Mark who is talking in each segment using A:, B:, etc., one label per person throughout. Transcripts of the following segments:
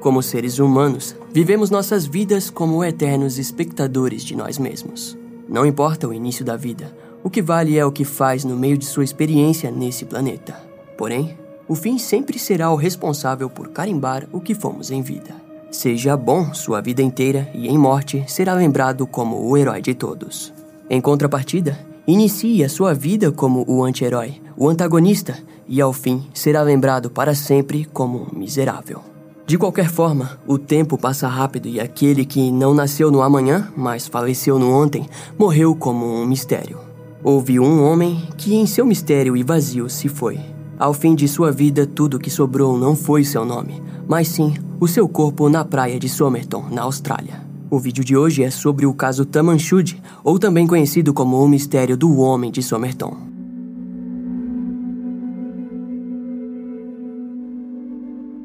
A: Como seres humanos, vivemos nossas vidas como eternos espectadores de nós mesmos. Não importa o início da vida, o que vale é o que faz no meio de sua experiência nesse planeta. Porém, o fim sempre será o responsável por carimbar o que fomos em vida. Seja bom sua vida inteira e em morte será lembrado como o herói de todos. Em contrapartida, inicie a sua vida como o anti-herói, o antagonista, e ao fim será lembrado para sempre como um miserável. De qualquer forma, o tempo passa rápido e aquele que não nasceu no amanhã, mas faleceu no ontem, morreu como um mistério. Houve um homem que, em seu mistério e vazio, se foi. Ao fim de sua vida, tudo que sobrou não foi seu nome, mas sim o seu corpo na praia de Somerton, na Austrália. O vídeo de hoje é sobre o caso Tamanchud, ou também conhecido como o mistério do homem de Somerton.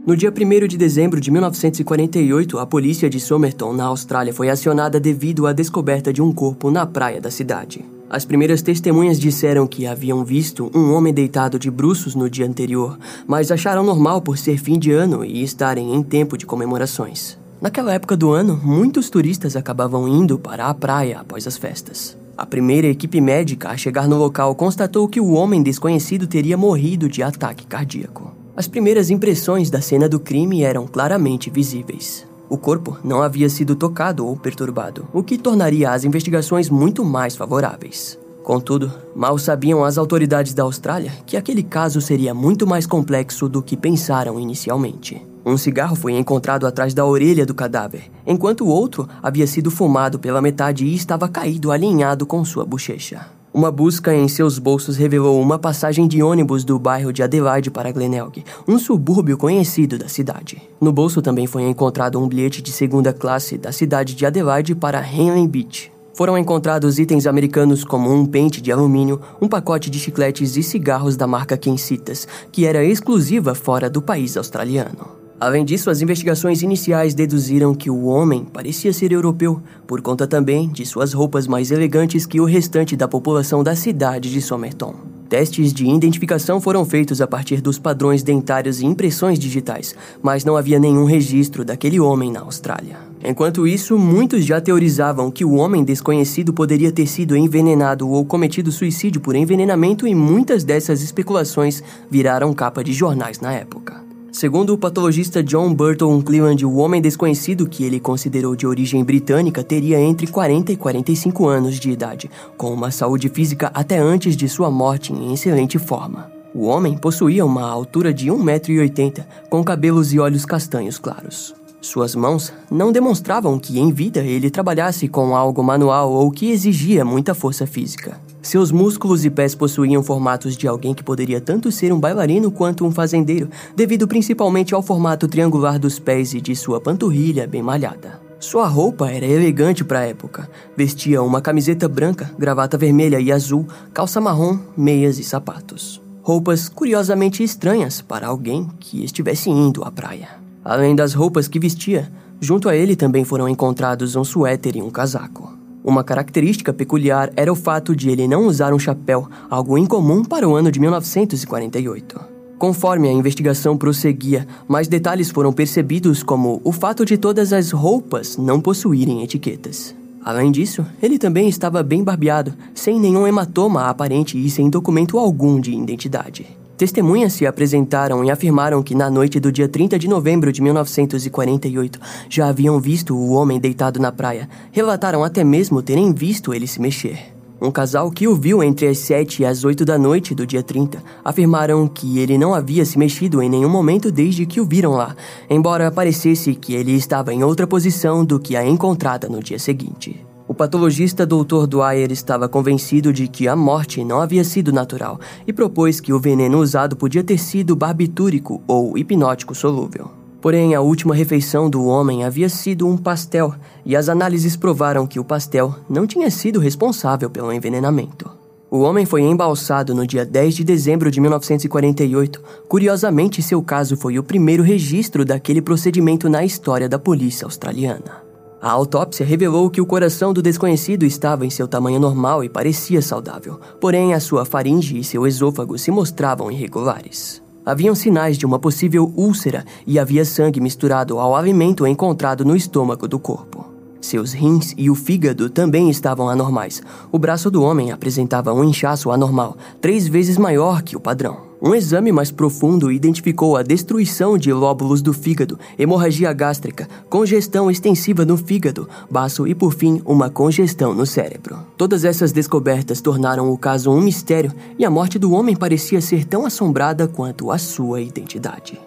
A: No dia 1 de dezembro de 1948, a polícia de Somerton, na Austrália, foi acionada devido à descoberta de um corpo na praia da cidade. As primeiras testemunhas disseram que haviam visto um homem deitado de bruços no dia anterior, mas acharam normal por ser fim de ano e estarem em tempo de comemorações. Naquela época do ano, muitos turistas acabavam indo para a praia após as festas. A primeira equipe médica a chegar no local constatou que o homem desconhecido teria morrido de ataque cardíaco. As primeiras impressões da cena do crime eram claramente visíveis. O corpo não havia sido tocado ou perturbado, o que tornaria as investigações muito mais favoráveis. Contudo, mal sabiam as autoridades da Austrália que aquele caso seria muito mais complexo do que pensaram inicialmente. Um cigarro foi encontrado atrás da orelha do cadáver, enquanto o outro havia sido fumado pela metade e estava caído alinhado com sua bochecha. Uma busca em seus bolsos revelou uma passagem de ônibus do bairro de Adelaide para Glenelg, um subúrbio conhecido da cidade. No bolso também foi encontrado um bilhete de segunda classe da cidade de Adelaide para Henley Beach. Foram encontrados itens americanos como um pente de alumínio, um pacote de chicletes e cigarros da marca Kensitas, que era exclusiva fora do país australiano. Além disso, as investigações iniciais deduziram que o homem parecia ser europeu, por conta também de suas roupas mais elegantes que o restante da população da cidade de Somerton. Testes de identificação foram feitos a partir dos padrões dentários e impressões digitais, mas não havia nenhum registro daquele homem na Austrália. Enquanto isso, muitos já teorizavam que o homem desconhecido poderia ter sido envenenado ou cometido suicídio por envenenamento, e muitas dessas especulações viraram capa de jornais na época. Segundo o patologista John Burton Cleland, o homem desconhecido que ele considerou de origem britânica teria entre 40 e 45 anos de idade, com uma saúde física até antes de sua morte em excelente forma. O homem possuía uma altura de 1,80m, com cabelos e olhos castanhos claros. Suas mãos não demonstravam que em vida ele trabalhasse com algo manual ou que exigia muita força física. Seus músculos e pés possuíam formatos de alguém que poderia tanto ser um bailarino quanto um fazendeiro, devido principalmente ao formato triangular dos pés e de sua panturrilha bem malhada. Sua roupa era elegante para a época. Vestia uma camiseta branca, gravata vermelha e azul, calça marrom, meias e sapatos. Roupas curiosamente estranhas para alguém que estivesse indo à praia. Além das roupas que vestia, junto a ele também foram encontrados um suéter e um casaco. Uma característica peculiar era o fato de ele não usar um chapéu, algo incomum para o ano de 1948. Conforme a investigação prosseguia, mais detalhes foram percebidos, como o fato de todas as roupas não possuírem etiquetas. Além disso, ele também estava bem barbeado, sem nenhum hematoma aparente e sem documento algum de identidade. Testemunhas se apresentaram e afirmaram que na noite do dia 30 de novembro de 1948 já haviam visto o homem deitado na praia. Relataram até mesmo terem visto ele se mexer. Um casal que o viu entre as 7 e as 8 da noite do dia 30 afirmaram que ele não havia se mexido em nenhum momento desde que o viram lá, embora parecesse que ele estava em outra posição do que a encontrada no dia seguinte. O patologista Dr. Dwyer estava convencido de que a morte não havia sido natural e propôs que o veneno usado podia ter sido barbitúrico ou hipnótico solúvel. Porém, a última refeição do homem havia sido um pastel, e as análises provaram que o pastel não tinha sido responsável pelo envenenamento. O homem foi embalsado no dia 10 de dezembro de 1948. Curiosamente, seu caso foi o primeiro registro daquele procedimento na história da polícia australiana. A autópsia revelou que o coração do desconhecido estava em seu tamanho normal e parecia saudável, porém a sua faringe e seu esôfago se mostravam irregulares. Haviam sinais de uma possível úlcera e havia sangue misturado ao alimento encontrado no estômago do corpo. Seus rins e o fígado também estavam anormais. O braço do homem apresentava um inchaço anormal, três vezes maior que o padrão. Um exame mais profundo identificou a destruição de lóbulos do fígado, hemorragia gástrica, congestão extensiva no fígado, baço e, por fim, uma congestão no cérebro. Todas essas descobertas tornaram o caso um mistério e a morte do homem parecia ser tão assombrada quanto a sua identidade.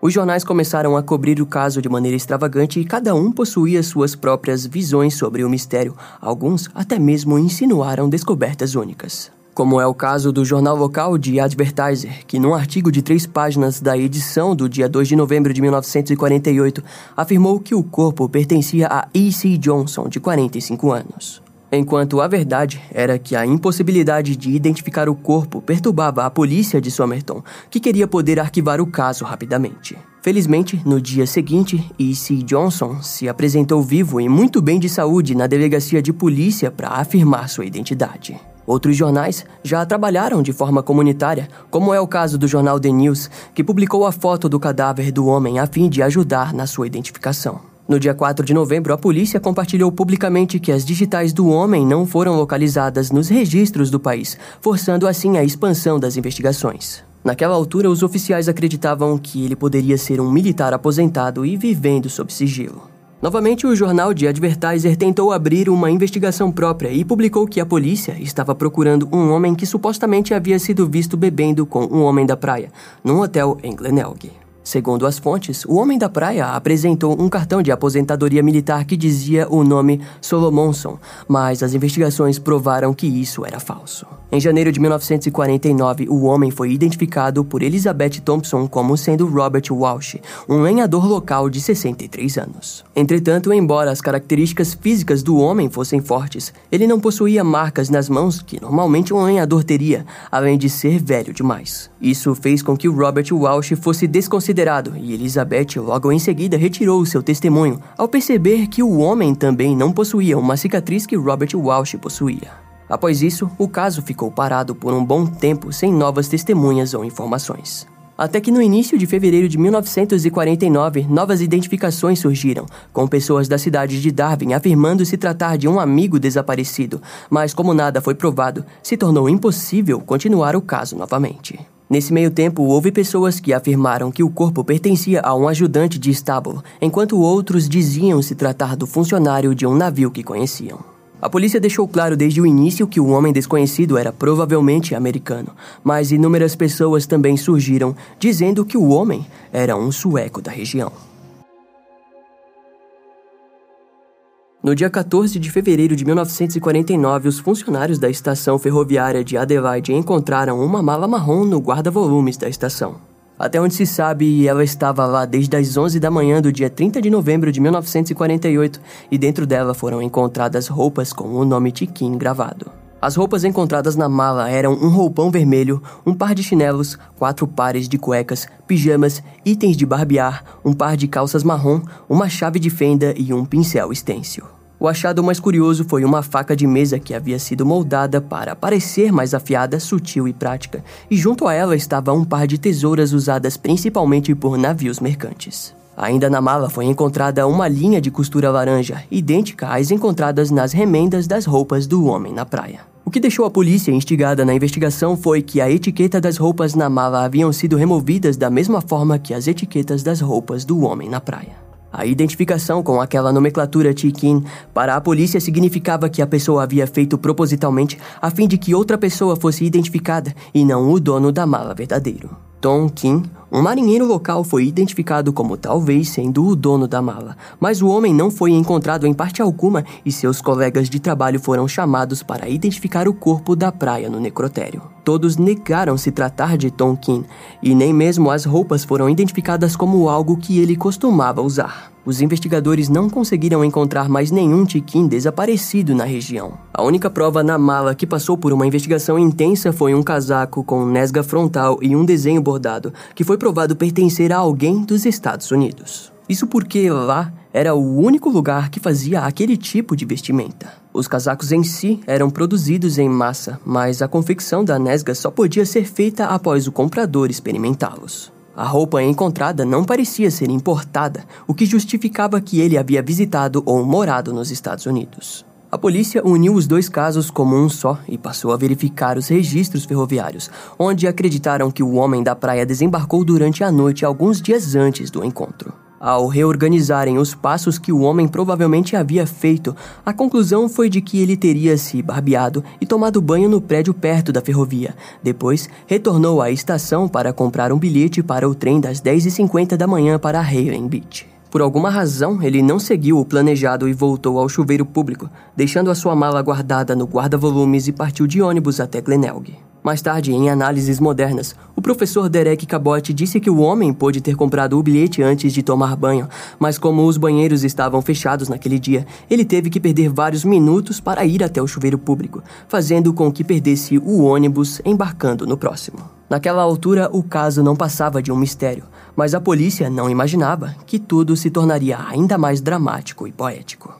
A: Os jornais começaram a cobrir o caso de maneira extravagante e cada um possuía suas próprias visões sobre o mistério. Alguns até mesmo insinuaram descobertas únicas. Como é o caso do jornal local de Advertiser, que num artigo de três páginas da edição do dia 2 de novembro de 1948 afirmou que o corpo pertencia a E.C. Johnson, de 45 anos. Enquanto a verdade era que a impossibilidade de identificar o corpo perturbava a polícia de Somerton, que queria poder arquivar o caso rapidamente. Felizmente, no dia seguinte, E.C. Johnson se apresentou vivo e muito bem de saúde na delegacia de polícia para afirmar sua identidade. Outros jornais já trabalharam de forma comunitária, como é o caso do jornal The News, que publicou a foto do cadáver do homem a fim de ajudar na sua identificação. No dia 4 de novembro, a polícia compartilhou publicamente que as digitais do homem não foram localizadas nos registros do país, forçando assim a expansão das investigações. Naquela altura, os oficiais acreditavam que ele poderia ser um militar aposentado e vivendo sob sigilo. Novamente, o jornal de Advertiser tentou abrir uma investigação própria e publicou que a polícia estava procurando um homem que supostamente havia sido visto bebendo com um homem da praia, num hotel em Glenelg. Segundo as fontes, o homem da praia apresentou um cartão de aposentadoria militar que dizia o nome Solomonson, mas as investigações provaram que isso era falso. Em janeiro de 1949, o homem foi identificado por Elizabeth Thompson como sendo Robert Walsh, um lenhador local de 63 anos. Entretanto, embora as características físicas do homem fossem fortes, ele não possuía marcas nas mãos que normalmente um lenhador teria, além de ser velho demais. Isso fez com que Robert Walsh fosse desconsiderado e Elizabeth logo em seguida retirou seu testemunho ao perceber que o homem também não possuía uma cicatriz que Robert Walsh possuía. Após isso, o caso ficou parado por um bom tempo sem novas testemunhas ou informações. Até que no início de fevereiro de 1949, novas identificações surgiram, com pessoas da cidade de Darwin afirmando se tratar de um amigo desaparecido, mas como nada foi provado, se tornou impossível continuar o caso novamente. Nesse meio tempo, houve pessoas que afirmaram que o corpo pertencia a um ajudante de estábulo, enquanto outros diziam se tratar do funcionário de um navio que conheciam. A polícia deixou claro desde o início que o homem desconhecido era provavelmente americano, mas inúmeras pessoas também surgiram dizendo que o homem era um sueco da região. No dia 14 de fevereiro de 1949, os funcionários da estação ferroviária de Adelaide encontraram uma mala marrom no guarda-volumes da estação. Até onde se sabe, ela estava lá desde as 11 da manhã do dia 30 de novembro de 1948 e dentro dela foram encontradas roupas com o nome Tiquim gravado. As roupas encontradas na mala eram um roupão vermelho, um par de chinelos, quatro pares de cuecas, pijamas, itens de barbear, um par de calças marrom, uma chave de fenda e um pincel estêncil. O achado mais curioso foi uma faca de mesa que havia sido moldada para parecer mais afiada, sutil e prática, e junto a ela estava um par de tesouras usadas principalmente por navios mercantes. Ainda na mala foi encontrada uma linha de costura laranja, idêntica às encontradas nas remendas das roupas do homem na praia. O que deixou a polícia instigada na investigação foi que a etiqueta das roupas na mala haviam sido removidas da mesma forma que as etiquetas das roupas do homem na praia. A identificação com aquela nomenclatura Tikin para a polícia significava que a pessoa havia feito propositalmente a fim de que outra pessoa fosse identificada e não o dono da mala verdadeiro. Tom Kim, um marinheiro local, foi identificado como talvez sendo o dono da mala, mas o homem não foi encontrado em parte alguma e seus colegas de trabalho foram chamados para identificar o corpo da praia no necrotério. Todos negaram se tratar de Tom Kim e nem mesmo as roupas foram identificadas como algo que ele costumava usar os investigadores não conseguiram encontrar mais nenhum Tiquim desaparecido na região. A única prova na mala que passou por uma investigação intensa foi um casaco com nesga frontal e um desenho bordado, que foi provado pertencer a alguém dos Estados Unidos. Isso porque lá era o único lugar que fazia aquele tipo de vestimenta. Os casacos em si eram produzidos em massa, mas a confecção da nesga só podia ser feita após o comprador experimentá-los. A roupa encontrada não parecia ser importada, o que justificava que ele havia visitado ou morado nos Estados Unidos. A polícia uniu os dois casos como um só e passou a verificar os registros ferroviários, onde acreditaram que o homem da praia desembarcou durante a noite alguns dias antes do encontro. Ao reorganizarem os passos que o homem provavelmente havia feito, a conclusão foi de que ele teria se barbeado e tomado banho no prédio perto da ferrovia. Depois, retornou à estação para comprar um bilhete para o trem das 10h50 da manhã para Halen Beach. Por alguma razão, ele não seguiu o planejado e voltou ao chuveiro público, deixando a sua mala guardada no guarda-volumes e partiu de ônibus até Glenelg. Mais tarde, em análises modernas, o professor Derek Cabot disse que o homem pôde ter comprado o bilhete antes de tomar banho, mas como os banheiros estavam fechados naquele dia, ele teve que perder vários minutos para ir até o chuveiro público, fazendo com que perdesse o ônibus embarcando no próximo. Naquela altura, o caso não passava de um mistério, mas a polícia não imaginava que tudo se tornaria ainda mais dramático e poético.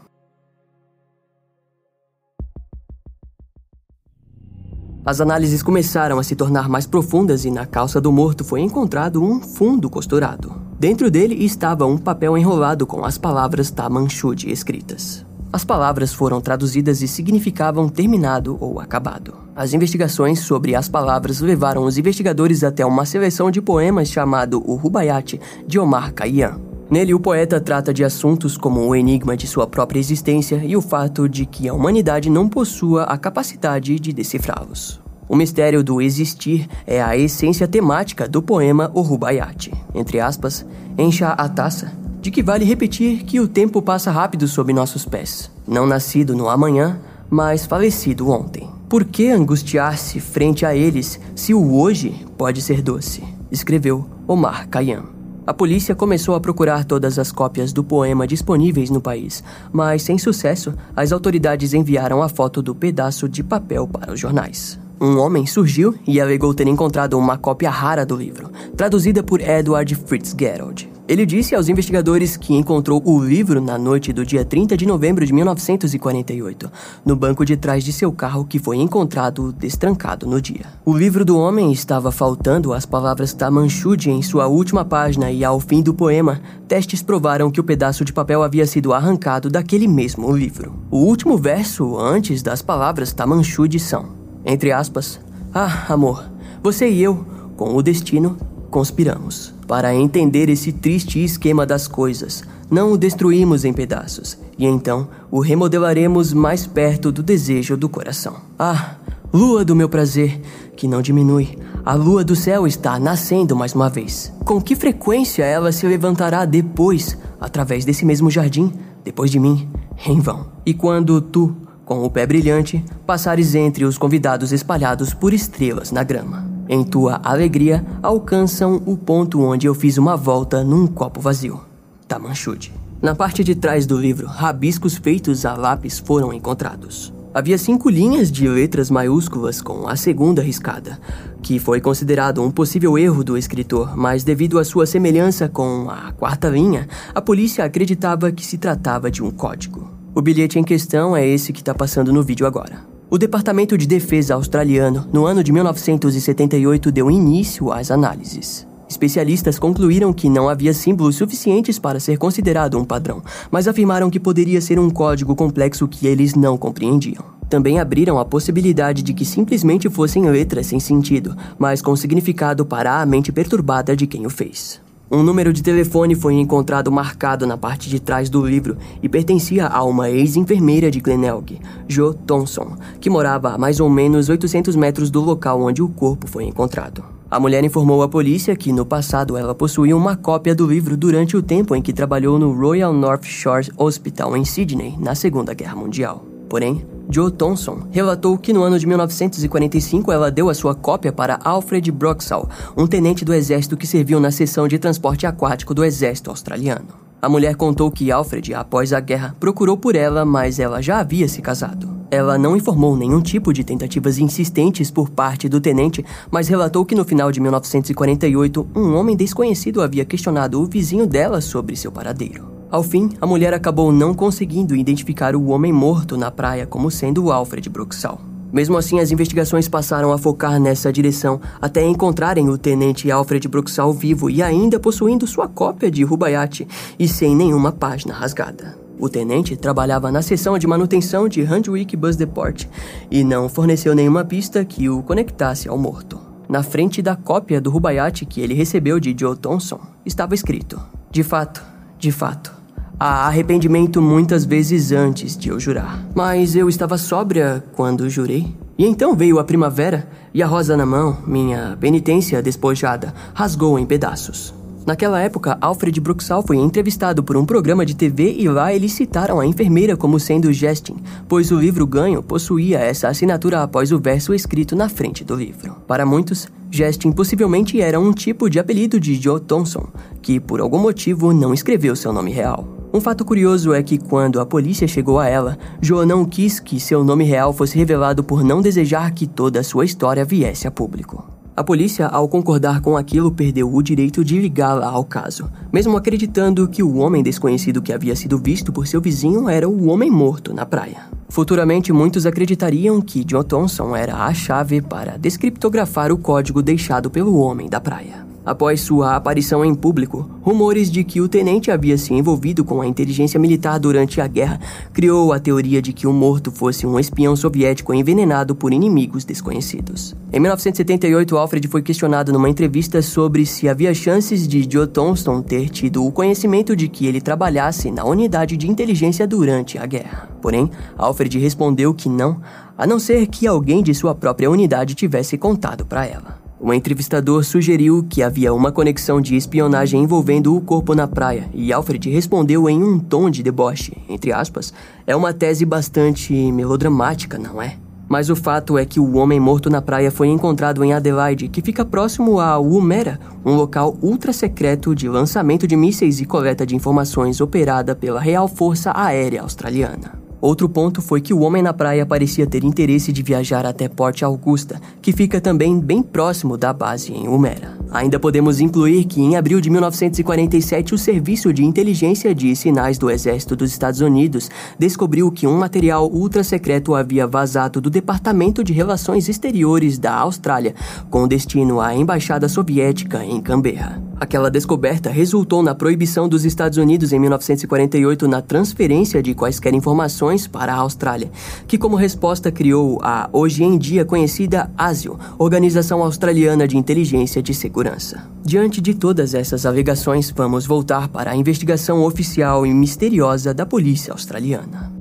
A: As análises começaram a se tornar mais profundas e na calça do morto foi encontrado um fundo costurado. Dentro dele estava um papel enrolado com as palavras Tamanchud escritas. As palavras foram traduzidas e significavam terminado ou acabado. As investigações sobre as palavras levaram os investigadores até uma seleção de poemas chamado O Rubaiyat de Omar Khayyam. Nele, o poeta trata de assuntos como o enigma de sua própria existência e o fato de que a humanidade não possua a capacidade de decifrá-los. O mistério do existir é a essência temática do poema O Rubaiyat. Entre aspas, encha a taça de que vale repetir que o tempo passa rápido sob nossos pés, não nascido no amanhã, mas falecido ontem. Por que angustiar-se frente a eles se o hoje pode ser doce? Escreveu Omar Khayyam. A polícia começou a procurar todas as cópias do poema disponíveis no país, mas sem sucesso, as autoridades enviaram a foto do pedaço de papel para os jornais. Um homem surgiu e alegou ter encontrado uma cópia rara do livro, traduzida por Edward Fitzgerald. Ele disse aos investigadores que encontrou o livro na noite do dia 30 de novembro de 1948, no banco de trás de seu carro que foi encontrado destrancado no dia. O livro do homem estava faltando as palavras Tamanchud em sua última página e ao fim do poema, testes provaram que o pedaço de papel havia sido arrancado daquele mesmo livro. O último verso antes das palavras Tamanchud são, entre aspas, Ah, amor, você e eu, com o destino, conspiramos. Para entender esse triste esquema das coisas, não o destruímos em pedaços, e então o remodelaremos mais perto do desejo do coração. Ah, lua do meu prazer, que não diminui, a lua do céu está nascendo mais uma vez. Com que frequência ela se levantará depois, através desse mesmo jardim, depois de mim, em vão? E quando tu, com o pé brilhante, passares entre os convidados espalhados por estrelas na grama em tua alegria, alcançam o ponto onde eu fiz uma volta num copo vazio. Tamanchude. Na parte de trás do livro, rabiscos feitos a lápis foram encontrados. Havia cinco linhas de letras maiúsculas com a segunda riscada, que foi considerado um possível erro do escritor, mas devido à sua semelhança com a quarta linha, a polícia acreditava que se tratava de um código. O bilhete em questão é esse que está passando no vídeo agora. O Departamento de Defesa australiano, no ano de 1978, deu início às análises. Especialistas concluíram que não havia símbolos suficientes para ser considerado um padrão, mas afirmaram que poderia ser um código complexo que eles não compreendiam. Também abriram a possibilidade de que simplesmente fossem letras sem sentido, mas com significado para a mente perturbada de quem o fez. Um número de telefone foi encontrado marcado na parte de trás do livro e pertencia a uma ex-enfermeira de Glenelg, Jo Thompson, que morava a mais ou menos 800 metros do local onde o corpo foi encontrado. A mulher informou à polícia que no passado ela possuía uma cópia do livro durante o tempo em que trabalhou no Royal North Shore Hospital em Sydney na Segunda Guerra Mundial. Porém, Joe Thompson relatou que no ano de 1945 ela deu a sua cópia para Alfred Broxall, um tenente do exército que serviu na seção de transporte aquático do exército australiano. A mulher contou que Alfred, após a guerra, procurou por ela, mas ela já havia se casado. Ela não informou nenhum tipo de tentativas insistentes por parte do tenente, mas relatou que no final de 1948, um homem desconhecido havia questionado o vizinho dela sobre seu paradeiro. Ao fim, a mulher acabou não conseguindo identificar o homem morto na praia como sendo Alfred Bruxal. Mesmo assim, as investigações passaram a focar nessa direção até encontrarem o tenente Alfred Bruxal vivo e ainda possuindo sua cópia de Rubaiyat e sem nenhuma página rasgada. O tenente trabalhava na seção de manutenção de Handwick Bus Depot e não forneceu nenhuma pista que o conectasse ao morto. Na frente da cópia do Rubaiyat que ele recebeu de Joe Thompson, estava escrito: De fato, de fato, Há arrependimento muitas vezes antes de eu jurar. Mas eu estava sóbria quando jurei. E então veio a primavera e a rosa na mão, minha penitência despojada, rasgou em pedaços. Naquela época, Alfred Bruxal foi entrevistado por um programa de TV e lá eles citaram a enfermeira como sendo Justin, pois o livro ganho possuía essa assinatura após o verso escrito na frente do livro. Para muitos, Justin possivelmente era um tipo de apelido de Joe Thompson, que por algum motivo não escreveu seu nome real. Um fato curioso é que quando a polícia chegou a ela, Joa não quis que seu nome real fosse revelado por não desejar que toda a sua história viesse a público. A polícia, ao concordar com aquilo, perdeu o direito de ligá-la ao caso, mesmo acreditando que o homem desconhecido que havia sido visto por seu vizinho era o homem morto na praia. Futuramente, muitos acreditariam que John Thompson era a chave para descriptografar o código deixado pelo homem da praia. Após sua aparição em público, rumores de que o tenente havia se envolvido com a inteligência militar durante a guerra criou a teoria de que o morto fosse um espião soviético envenenado por inimigos desconhecidos. Em 1978, Alfred foi questionado numa entrevista sobre se havia chances de Joe Thompson ter tido o conhecimento de que ele trabalhasse na unidade de inteligência durante a guerra. Porém, Alfred respondeu que não, a não ser que alguém de sua própria unidade tivesse contado para ela. O entrevistador sugeriu que havia uma conexão de espionagem envolvendo o corpo na praia, e Alfred respondeu em um tom de deboche, entre aspas, é uma tese bastante melodramática, não é? Mas o fato é que o homem morto na praia foi encontrado em Adelaide, que fica próximo a Woomera, um local ultra secreto de lançamento de mísseis e coleta de informações operada pela Real Força Aérea Australiana. Outro ponto foi que o homem na praia parecia ter interesse de viajar até Port Augusta, que fica também bem próximo da base em Humera. Ainda podemos incluir que em abril de 1947 o Serviço de Inteligência de Sinais do Exército dos Estados Unidos descobriu que um material ultra secreto havia vazado do Departamento de Relações Exteriores da Austrália, com destino à Embaixada Soviética em Canberra. Aquela descoberta resultou na proibição dos Estados Unidos em 1948 na transferência de quaisquer informações para a Austrália, que como resposta criou a hoje em dia conhecida ASIO, Organização Australiana de Inteligência de Segurança. Diante de todas essas alegações, vamos voltar para a investigação oficial e misteriosa da polícia australiana.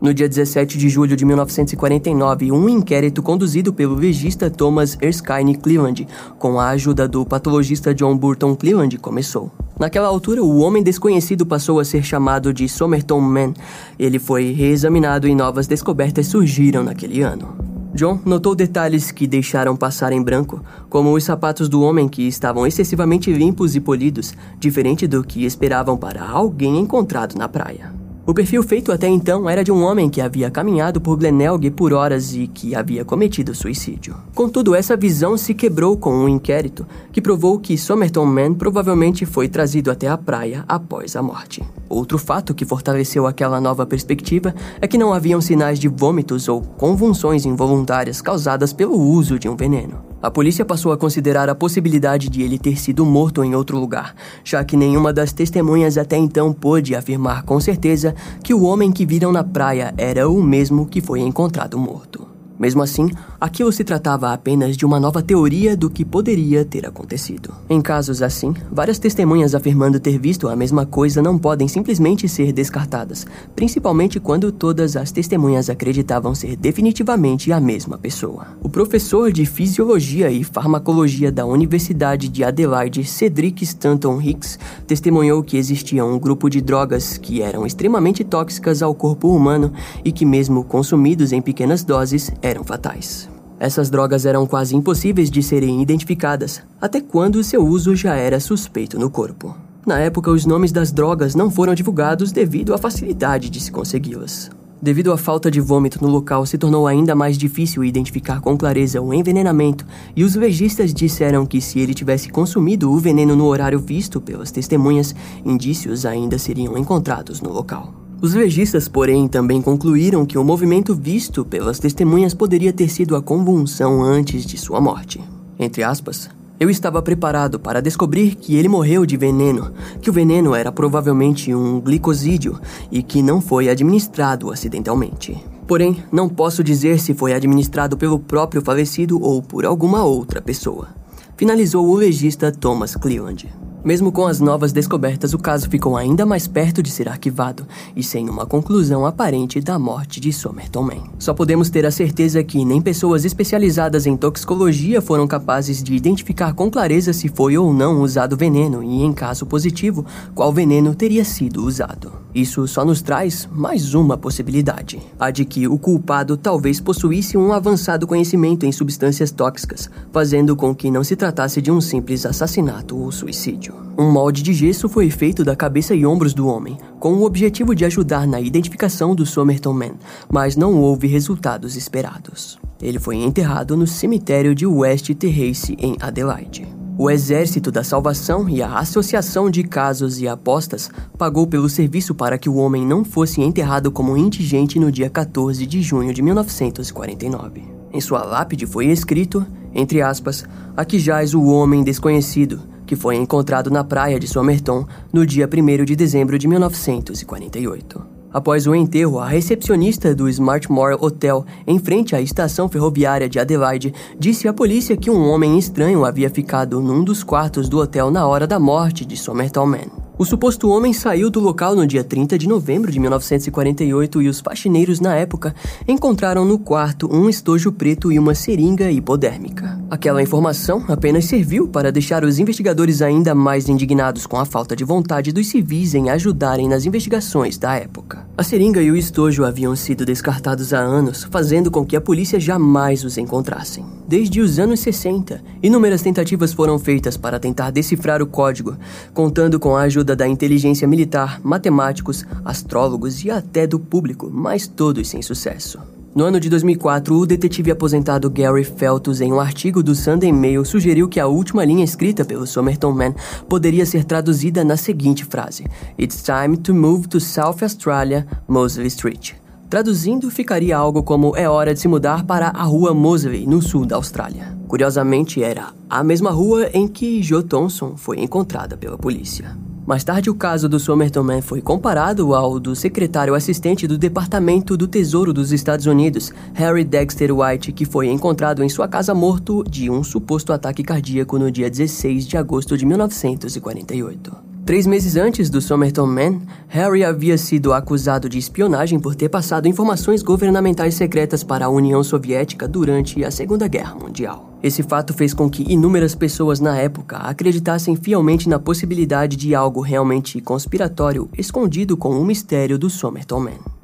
A: No dia 17 de julho de 1949, um inquérito conduzido pelo legista Thomas Erskine Cleveland, com a ajuda do patologista John Burton Cleveland, começou. Naquela altura, o homem desconhecido passou a ser chamado de Somerton Man. Ele foi reexaminado e novas descobertas surgiram naquele ano. John notou detalhes que deixaram passar em branco, como os sapatos do homem que estavam excessivamente limpos e polidos, diferente do que esperavam para alguém encontrado na praia. O perfil feito até então era de um homem que havia caminhado por Glenelg por horas e que havia cometido suicídio. Contudo, essa visão se quebrou com um inquérito que provou que Somerton Man provavelmente foi trazido até a praia após a morte. Outro fato que fortaleceu aquela nova perspectiva é que não haviam sinais de vômitos ou convulsões involuntárias causadas pelo uso de um veneno. A polícia passou a considerar a possibilidade de ele ter sido morto em outro lugar, já que nenhuma das testemunhas até então pôde afirmar com certeza que o homem que viram na praia era o mesmo que foi encontrado morto. Mesmo assim, aquilo se tratava apenas de uma nova teoria do que poderia ter acontecido. Em casos assim, várias testemunhas afirmando ter visto a mesma coisa não podem simplesmente ser descartadas, principalmente quando todas as testemunhas acreditavam ser definitivamente a mesma pessoa. O professor de Fisiologia e Farmacologia da Universidade de Adelaide, Cedric Stanton Hicks, testemunhou que existia um grupo de drogas que eram extremamente tóxicas ao corpo humano e que, mesmo consumidos em pequenas doses, eram fatais. Essas drogas eram quase impossíveis de serem identificadas, até quando seu uso já era suspeito no corpo. Na época, os nomes das drogas não foram divulgados devido à facilidade de se consegui-las. Devido à falta de vômito no local, se tornou ainda mais difícil identificar com clareza o envenenamento, e os legistas disseram que se ele tivesse consumido o veneno no horário visto pelas testemunhas, indícios ainda seriam encontrados no local. Os legistas, porém, também concluíram que o movimento visto pelas testemunhas poderia ter sido a convulsão antes de sua morte. Entre aspas, eu estava preparado para descobrir que ele morreu de veneno, que o veneno era provavelmente um glicosídeo e que não foi administrado acidentalmente. Porém, não posso dizer se foi administrado pelo próprio falecido ou por alguma outra pessoa. Finalizou o legista Thomas Cleland. Mesmo com as novas descobertas, o caso ficou ainda mais perto de ser arquivado e sem uma conclusão aparente da morte de Somerton Man. Só podemos ter a certeza que nem pessoas especializadas em toxicologia foram capazes de identificar com clareza se foi ou não usado veneno e, em caso positivo, qual veneno teria sido usado. Isso só nos traz mais uma possibilidade: a de que o culpado talvez possuísse um avançado conhecimento em substâncias tóxicas, fazendo com que não se tratasse de um simples assassinato ou suicídio. Um molde de gesso foi feito da cabeça e ombros do homem, com o objetivo de ajudar na identificação do Somerton Man, mas não houve resultados esperados. Ele foi enterrado no cemitério de West Terrace, em Adelaide. O Exército da Salvação e a Associação de Casos e Apostas pagou pelo serviço para que o homem não fosse enterrado como indigente no dia 14 de junho de 1949. Em sua lápide foi escrito, entre aspas, aqui jaz o homem desconhecido, que foi encontrado na praia de Somerton no dia 1 de dezembro de 1948. Após o enterro, a recepcionista do Smartmore Hotel, em frente à estação ferroviária de Adelaide, disse à polícia que um homem estranho havia ficado num dos quartos do hotel na hora da morte de Somerton Man. O suposto homem saiu do local no dia 30 de novembro de 1948 e os faxineiros na época encontraram no quarto um estojo preto e uma seringa hipodérmica. Aquela informação apenas serviu para deixar os investigadores ainda mais indignados com a falta de vontade dos civis em ajudarem nas investigações da época. A seringa e o estojo haviam sido descartados há anos, fazendo com que a polícia jamais os encontrassem. Desde os anos 60, inúmeras tentativas foram feitas para tentar decifrar o código, contando com a ajuda da inteligência militar, matemáticos, astrólogos e até do público, mas todos sem sucesso. No ano de 2004, o detetive aposentado Gary Feltus, em um artigo do Sunday Mail, sugeriu que a última linha escrita pelo Somerton Man poderia ser traduzida na seguinte frase: It's time to move to South Australia, Mosley Street. Traduzindo, ficaria algo como é hora de se mudar para a rua Mosley, no sul da Austrália. Curiosamente, era a mesma rua em que Jo Thompson foi encontrada pela polícia. Mais tarde, o caso do Somerton Man foi comparado ao do secretário assistente do Departamento do Tesouro dos Estados Unidos, Harry Dexter White, que foi encontrado em sua casa morto de um suposto ataque cardíaco no dia 16 de agosto de 1948. Três meses antes do Somerton Man, Harry havia sido acusado de espionagem por ter passado informações governamentais secretas para a União Soviética durante a Segunda Guerra Mundial. Esse fato fez com que inúmeras pessoas na época acreditassem fielmente na possibilidade de algo realmente conspiratório escondido com o mistério do Somerton Man.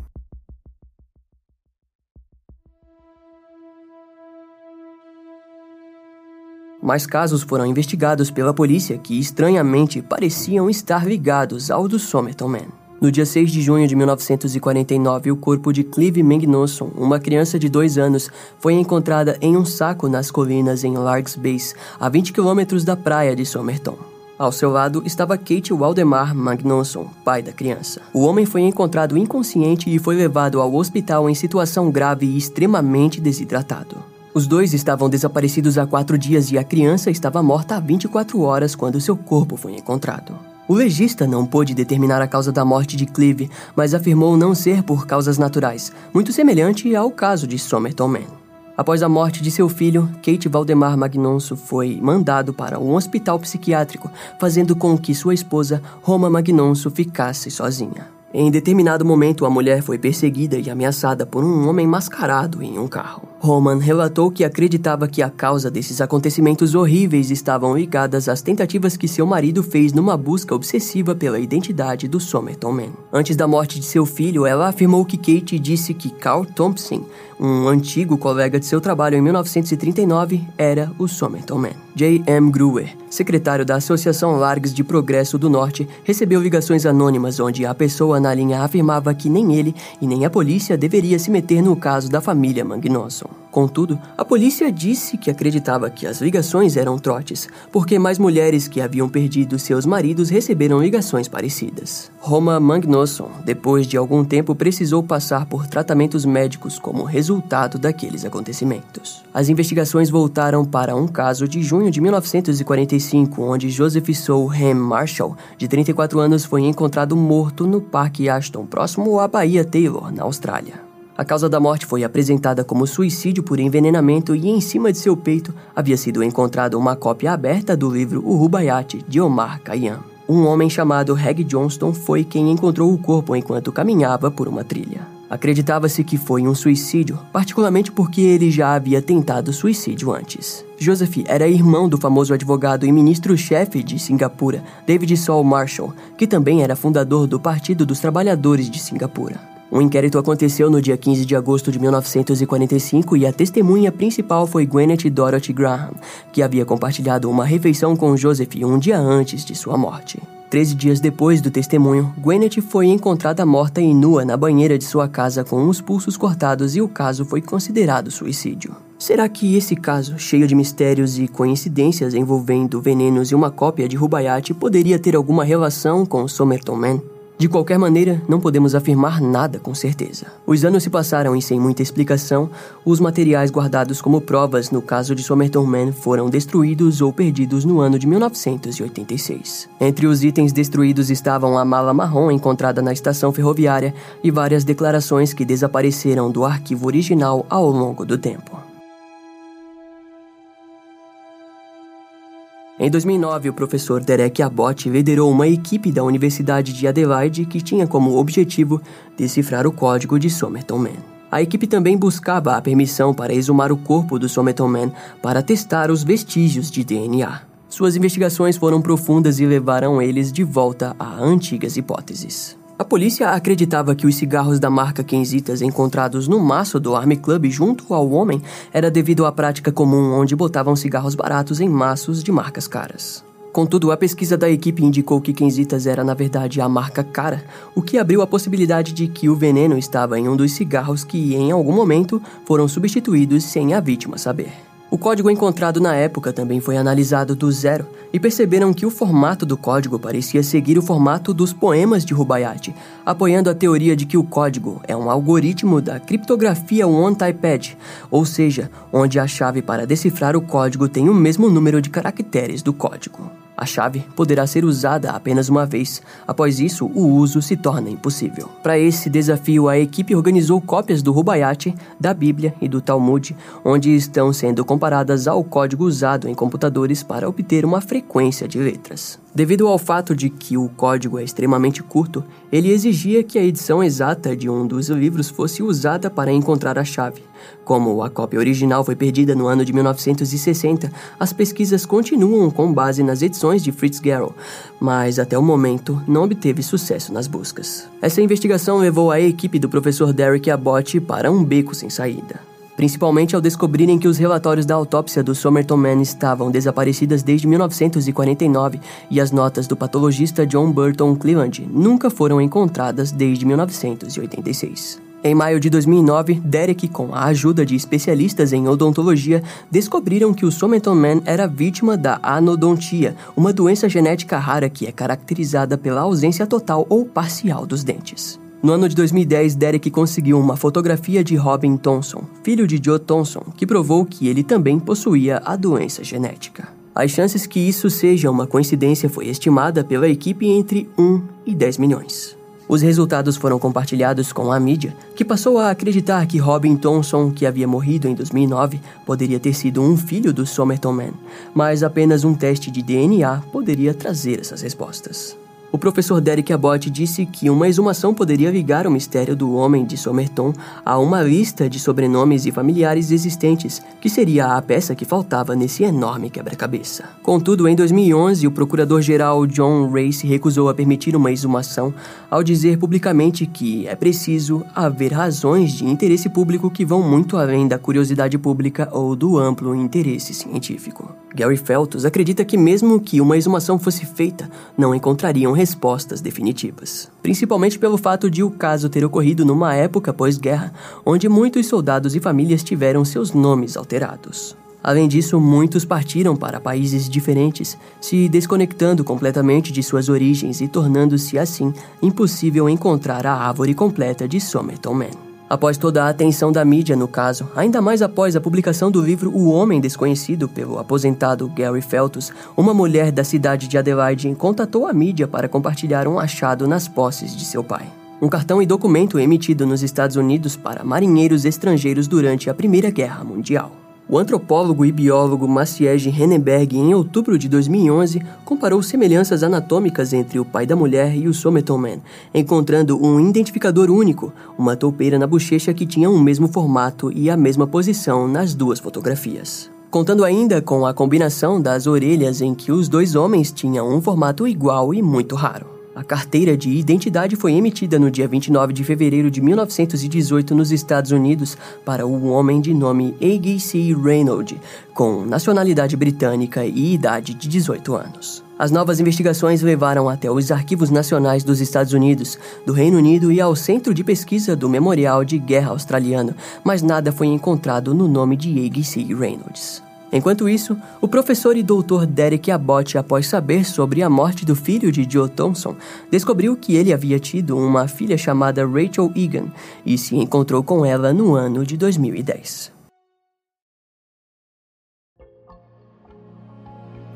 A: Mais casos foram investigados pela polícia que estranhamente pareciam estar ligados ao do Somerton Man. No dia 6 de junho de 1949, o corpo de Clive Magnuson, uma criança de dois anos, foi encontrada em um saco nas colinas em Largs Base, a 20 quilômetros da praia de Somerton. Ao seu lado estava Kate Waldemar Magnusson, pai da criança. O homem foi encontrado inconsciente e foi levado ao hospital em situação grave e extremamente desidratado. Os dois estavam desaparecidos há quatro dias e a criança estava morta há 24 horas quando seu corpo foi encontrado. O legista não pôde determinar a causa da morte de Clive, mas afirmou não ser por causas naturais, muito semelhante ao caso de Somerton Man. Após a morte de seu filho, Kate Valdemar Magnonso foi mandado para um hospital psiquiátrico, fazendo com que sua esposa, Roma Magnonso, ficasse sozinha. Em determinado momento, a mulher foi perseguida e ameaçada por um homem mascarado em um carro. Roman relatou que acreditava que a causa desses acontecimentos horríveis estavam ligadas às tentativas que seu marido fez numa busca obsessiva pela identidade do Somerton Man. Antes da morte de seu filho, ela afirmou que Kate disse que Carl Thompson, um antigo colega de seu trabalho em 1939, era o Somerton Man. J. M. Gruer, secretário da Associação Largs de Progresso do Norte, recebeu ligações anônimas onde a pessoa na linha afirmava que nem ele e nem a polícia deveria se meter no caso da família Magnosson. Contudo, a polícia disse que acreditava que as ligações eram trotes, porque mais mulheres que haviam perdido seus maridos receberam ligações parecidas. Roma Magnosson, depois de algum tempo, precisou passar por tratamentos médicos como resultado daqueles acontecimentos. As investigações voltaram para um caso de junho de 1945, onde Joseph Soul Ham Marshall, de 34 anos, foi encontrado morto no Parque Ashton, próximo à Baía Taylor, na Austrália. A causa da morte foi apresentada como suicídio por envenenamento e em cima de seu peito havia sido encontrada uma cópia aberta do livro O Rubaiyat de Omar Khayyam. Um homem chamado Reg Johnston foi quem encontrou o corpo enquanto caminhava por uma trilha. Acreditava-se que foi um suicídio, particularmente porque ele já havia tentado suicídio antes. Joseph era irmão do famoso advogado e ministro-chefe de Singapura, David Saul Marshall, que também era fundador do Partido dos Trabalhadores de Singapura. O inquérito aconteceu no dia 15 de agosto de 1945 e a testemunha principal foi Gwyneth Dorothy Graham, que havia compartilhado uma refeição com Joseph um dia antes de sua morte. Treze dias depois do testemunho, Gwyneth foi encontrada morta e nua na banheira de sua casa com os pulsos cortados e o caso foi considerado suicídio. Será que esse caso, cheio de mistérios e coincidências envolvendo venenos e uma cópia de Rubaiyat, poderia ter alguma relação com Somerton Man? De qualquer maneira, não podemos afirmar nada com certeza. Os anos se passaram e, sem muita explicação, os materiais guardados como provas no caso de Somerton Man foram destruídos ou perdidos no ano de 1986. Entre os itens destruídos estavam a mala marrom encontrada na estação ferroviária e várias declarações que desapareceram do arquivo original ao longo do tempo. Em 2009, o professor Derek Abbott liderou uma equipe da Universidade de Adelaide que tinha como objetivo decifrar o código de Somerton Man. A equipe também buscava a permissão para exumar o corpo do Somerton Man para testar os vestígios de DNA. Suas investigações foram profundas e levaram eles de volta a antigas hipóteses. A polícia acreditava que os cigarros da marca Kenzitas encontrados no maço do Army Club junto ao homem era devido à prática comum onde botavam cigarros baratos em maços de marcas caras. Contudo, a pesquisa da equipe indicou que Kenzitas era na verdade a marca cara, o que abriu a possibilidade de que o veneno estava em um dos cigarros que em algum momento foram substituídos sem a vítima saber. O código encontrado na época também foi analisado do zero e perceberam que o formato do código parecia seguir o formato dos poemas de Rubaiyat, apoiando a teoria de que o código é um algoritmo da criptografia one-typed, ou seja, onde a chave para decifrar o código tem o mesmo número de caracteres do código. A chave poderá ser usada apenas uma vez. Após isso, o uso se torna impossível. Para esse desafio, a equipe organizou cópias do Rubaiyat, da Bíblia e do Talmud, onde estão sendo comparadas ao código usado em computadores para obter uma frequência de letras. Devido ao fato de que o código é extremamente curto, ele exigia que a edição exata de um dos livros fosse usada para encontrar a chave. Como a cópia original foi perdida no ano de 1960, as pesquisas continuam com base nas edições de Fritz Garrow, mas até o momento não obteve sucesso nas buscas. Essa investigação levou a equipe do professor Derek Abbott para um beco sem saída principalmente ao descobrirem que os relatórios da autópsia do Somerton Man estavam desaparecidas desde 1949 e as notas do patologista John Burton Cleland nunca foram encontradas desde 1986. Em maio de 2009, Derek, com a ajuda de especialistas em odontologia, descobriram que o Somerton Man era vítima da anodontia, uma doença genética rara que é caracterizada pela ausência total ou parcial dos dentes. No ano de 2010, Derek conseguiu uma fotografia de Robin Thompson, filho de Joe Thompson, que provou que ele também possuía a doença genética. As chances que isso seja uma coincidência foi estimada pela equipe entre 1 e 10 milhões. Os resultados foram compartilhados com a mídia, que passou a acreditar que Robin Thompson, que havia morrido em 2009, poderia ter sido um filho do Somerton Man, mas apenas um teste de DNA poderia trazer essas respostas. O professor Derek Abbott disse que uma exumação poderia ligar o mistério do homem de Somerton a uma lista de sobrenomes e familiares existentes, que seria a peça que faltava nesse enorme quebra-cabeça. Contudo, em 2011, o procurador-geral John Race recusou a permitir uma exumação ao dizer publicamente que é preciso haver razões de interesse público que vão muito além da curiosidade pública ou do amplo interesse científico. Gary Feltus acredita que mesmo que uma exumação fosse feita, não encontrariam respostas definitivas. Principalmente pelo fato de o caso ter ocorrido numa época pós-guerra, onde muitos soldados e famílias tiveram seus nomes alterados. Além disso, muitos partiram para países diferentes, se desconectando completamente de suas origens e tornando-se assim impossível encontrar a árvore completa de Somerton Man. Após toda a atenção da mídia no caso, ainda mais após a publicação do livro O Homem Desconhecido pelo aposentado Gary Feltus, uma mulher da cidade de Adelaide contatou a mídia para compartilhar um achado nas posses de seu pai. Um cartão e documento emitido nos Estados Unidos para marinheiros estrangeiros durante a Primeira Guerra Mundial. O antropólogo e biólogo Maciej Henneberg, em outubro de 2011, comparou semelhanças anatômicas entre o pai da mulher e o Somerton Man, encontrando um identificador único, uma toupeira na bochecha que tinha o mesmo formato e a mesma posição nas duas fotografias. Contando ainda com a combinação das orelhas em que os dois homens tinham um formato igual e muito raro. A carteira de identidade foi emitida no dia 29 de fevereiro de 1918 nos Estados Unidos para um homem de nome A.G.C. Reynolds, com nacionalidade britânica e idade de 18 anos. As novas investigações levaram até os arquivos nacionais dos Estados Unidos, do Reino Unido e ao Centro de Pesquisa do Memorial de Guerra Australiano, mas nada foi encontrado no nome de A.G.C. Reynolds. Enquanto isso, o professor e doutor Derek Abbott, após saber sobre a morte do filho de Joe Thompson, descobriu que ele havia tido uma filha chamada Rachel Egan e se encontrou com ela no ano de 2010.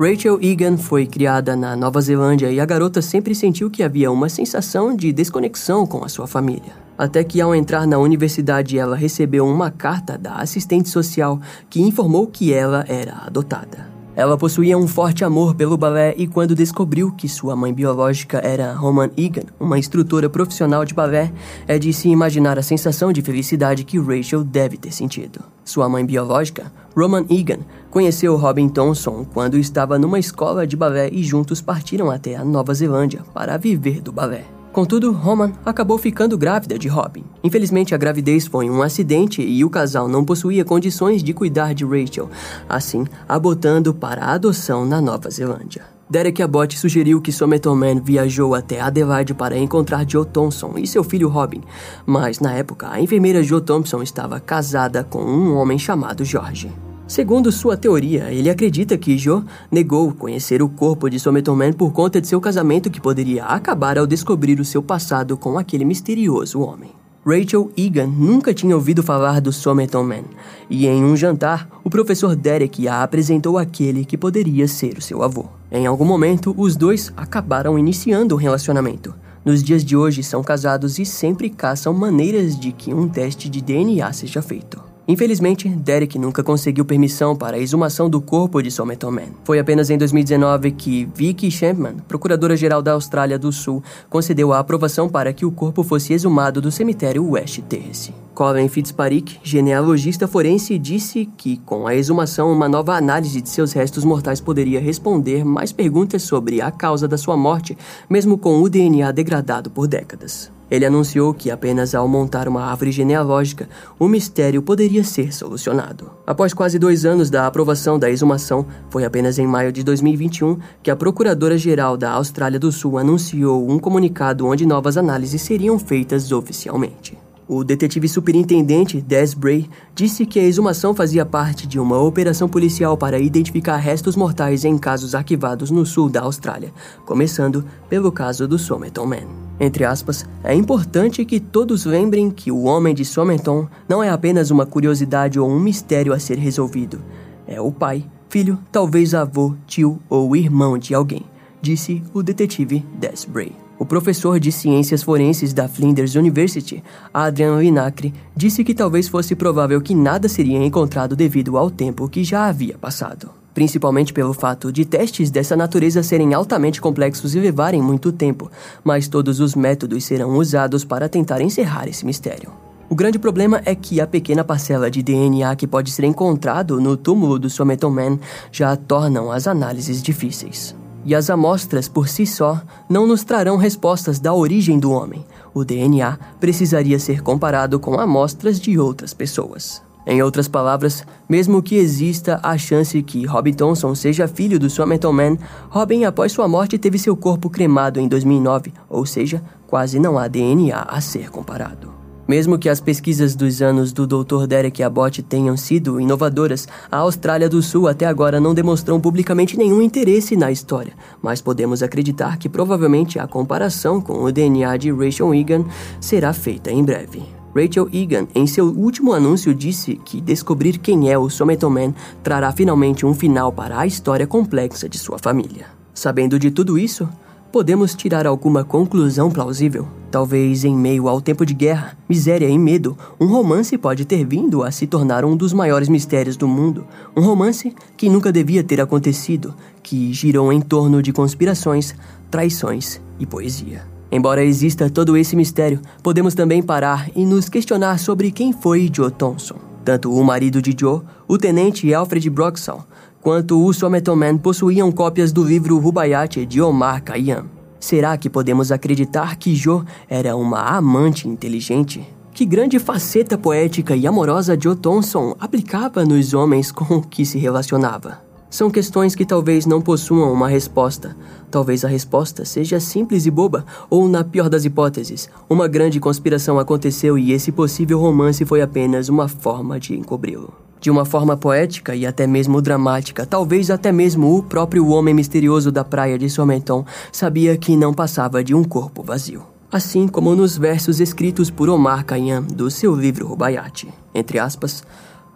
A: Rachel Egan foi criada na Nova Zelândia e a garota sempre sentiu que havia uma sensação de desconexão com a sua família. Até que, ao entrar na universidade, ela recebeu uma carta da assistente social que informou que ela era adotada. Ela possuía um forte amor pelo balé e quando descobriu que sua mãe biológica era Roman Egan, uma instrutora profissional de balé, é de se imaginar a sensação de felicidade que Rachel deve ter sentido. Sua mãe biológica, Roman Egan, conheceu Robin Thompson quando estava numa escola de balé e juntos partiram até a Nova Zelândia para viver do balé. Contudo, Roman acabou ficando grávida de Robin. Infelizmente, a gravidez foi um acidente e o casal não possuía condições de cuidar de Rachel, assim, a botando para a adoção na Nova Zelândia. Derek Abbott sugeriu que Somerton Man viajou até Adelaide para encontrar Joe Thompson e seu filho Robin, mas na época a enfermeira Joe Thompson estava casada com um homem chamado George. Segundo sua teoria, ele acredita que Jo negou conhecer o corpo de Somerton Man por conta de seu casamento que poderia acabar ao descobrir o seu passado com aquele misterioso homem. Rachel Egan nunca tinha ouvido falar do Somerton Man, e em um jantar, o professor Derek a apresentou aquele que poderia ser o seu avô. Em algum momento, os dois acabaram iniciando um relacionamento. Nos dias de hoje, são casados e sempre caçam maneiras de que um teste de DNA seja feito. Infelizmente, Derek nunca conseguiu permissão para a exumação do corpo de Somerton Man. Foi apenas em 2019 que Vicky Champman, procuradora-geral da Austrália do Sul, concedeu a aprovação para que o corpo fosse exumado do cemitério West Terrace. Colin Fitzpatrick, genealogista forense, disse que, com a exumação, uma nova análise de seus restos mortais poderia responder mais perguntas sobre a causa da sua morte, mesmo com o DNA degradado por décadas. Ele anunciou que apenas ao montar uma árvore genealógica, o mistério poderia ser solucionado. Após quase dois anos da aprovação da exumação, foi apenas em maio de 2021 que a Procuradora-Geral da Austrália do Sul anunciou um comunicado onde novas análises seriam feitas oficialmente. O detetive superintendente Des Bray disse que a exumação fazia parte de uma operação policial para identificar restos mortais em casos arquivados no sul da Austrália, começando pelo caso do Somerton Man. Entre aspas, é importante que todos lembrem que o homem de Somerton não é apenas uma curiosidade ou um mistério a ser resolvido. É o pai, filho, talvez avô, tio ou irmão de alguém, disse o detetive Des Bray. O professor de ciências forenses da Flinders University, Adrian Linacre, disse que talvez fosse provável que nada seria encontrado devido ao tempo que já havia passado. principalmente pelo fato de testes dessa natureza serem altamente complexos e levarem muito tempo, mas todos os métodos serão usados para tentar encerrar esse mistério. O grande problema é que a pequena parcela de DNA que pode ser encontrado no túmulo do Somerton Man já tornam as análises difíceis. E as amostras por si só não nos trarão respostas da origem do homem. O DNA precisaria ser comparado com amostras de outras pessoas. Em outras palavras, mesmo que exista a chance que Robin Thompson seja filho do Somerton Man, Robin, após sua morte, teve seu corpo cremado em 2009, ou seja, quase não há DNA a ser comparado. Mesmo que as pesquisas dos anos do Dr. Derek Abbott tenham sido inovadoras, a Austrália do Sul até agora não demonstrou publicamente nenhum interesse na história, mas podemos acreditar que provavelmente a comparação com o DNA de Rachel Egan será feita em breve. Rachel Egan, em seu último anúncio, disse que descobrir quem é o Somerton Man trará finalmente um final para a história complexa de sua família. Sabendo de tudo isso, podemos tirar alguma conclusão plausível. Talvez em meio ao tempo de guerra, miséria e medo, um romance pode ter vindo a se tornar um dos maiores mistérios do mundo. Um romance que nunca devia ter acontecido, que girou em torno de conspirações, traições e poesia. Embora exista todo esse mistério, podemos também parar e nos questionar sobre quem foi Joe Thompson. Tanto o marido de Joe, o tenente Alfred Broxall, quanto o Somerton Man possuíam cópias do livro Rubaiyat de Omar Khayyam. Será que podemos acreditar que Joe era uma amante inteligente? Que grande faceta poética e amorosa Joe Thompson aplicava nos homens com que se relacionava? São questões que talvez não possuam uma resposta. Talvez a resposta seja simples e boba, ou, na pior das hipóteses, uma grande conspiração aconteceu e esse possível romance foi apenas uma forma de encobri-lo. De uma forma poética e até mesmo dramática, talvez até mesmo o próprio homem misterioso da praia de Somerton sabia que não passava de um corpo vazio. Assim como nos versos escritos por Omar Khayyam do seu livro Rubaiyat. Entre aspas,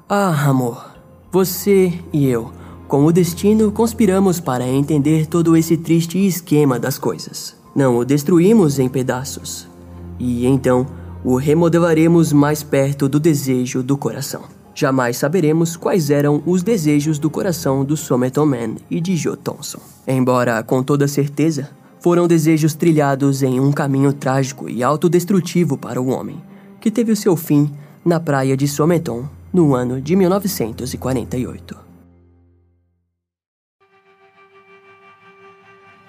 A: Ah, amor, você e eu com o destino, conspiramos para entender todo esse triste esquema das coisas. Não o destruímos em pedaços. E então o remodelaremos mais perto do desejo do coração. Jamais saberemos quais eram os desejos do coração do Somerton Man e de Joe Thompson. Embora, com toda certeza, foram desejos trilhados em um caminho trágico e autodestrutivo para o homem, que teve o seu fim na praia de Somerton no ano de 1948.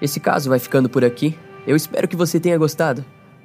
A: Esse caso vai ficando por aqui. Eu espero que você tenha gostado.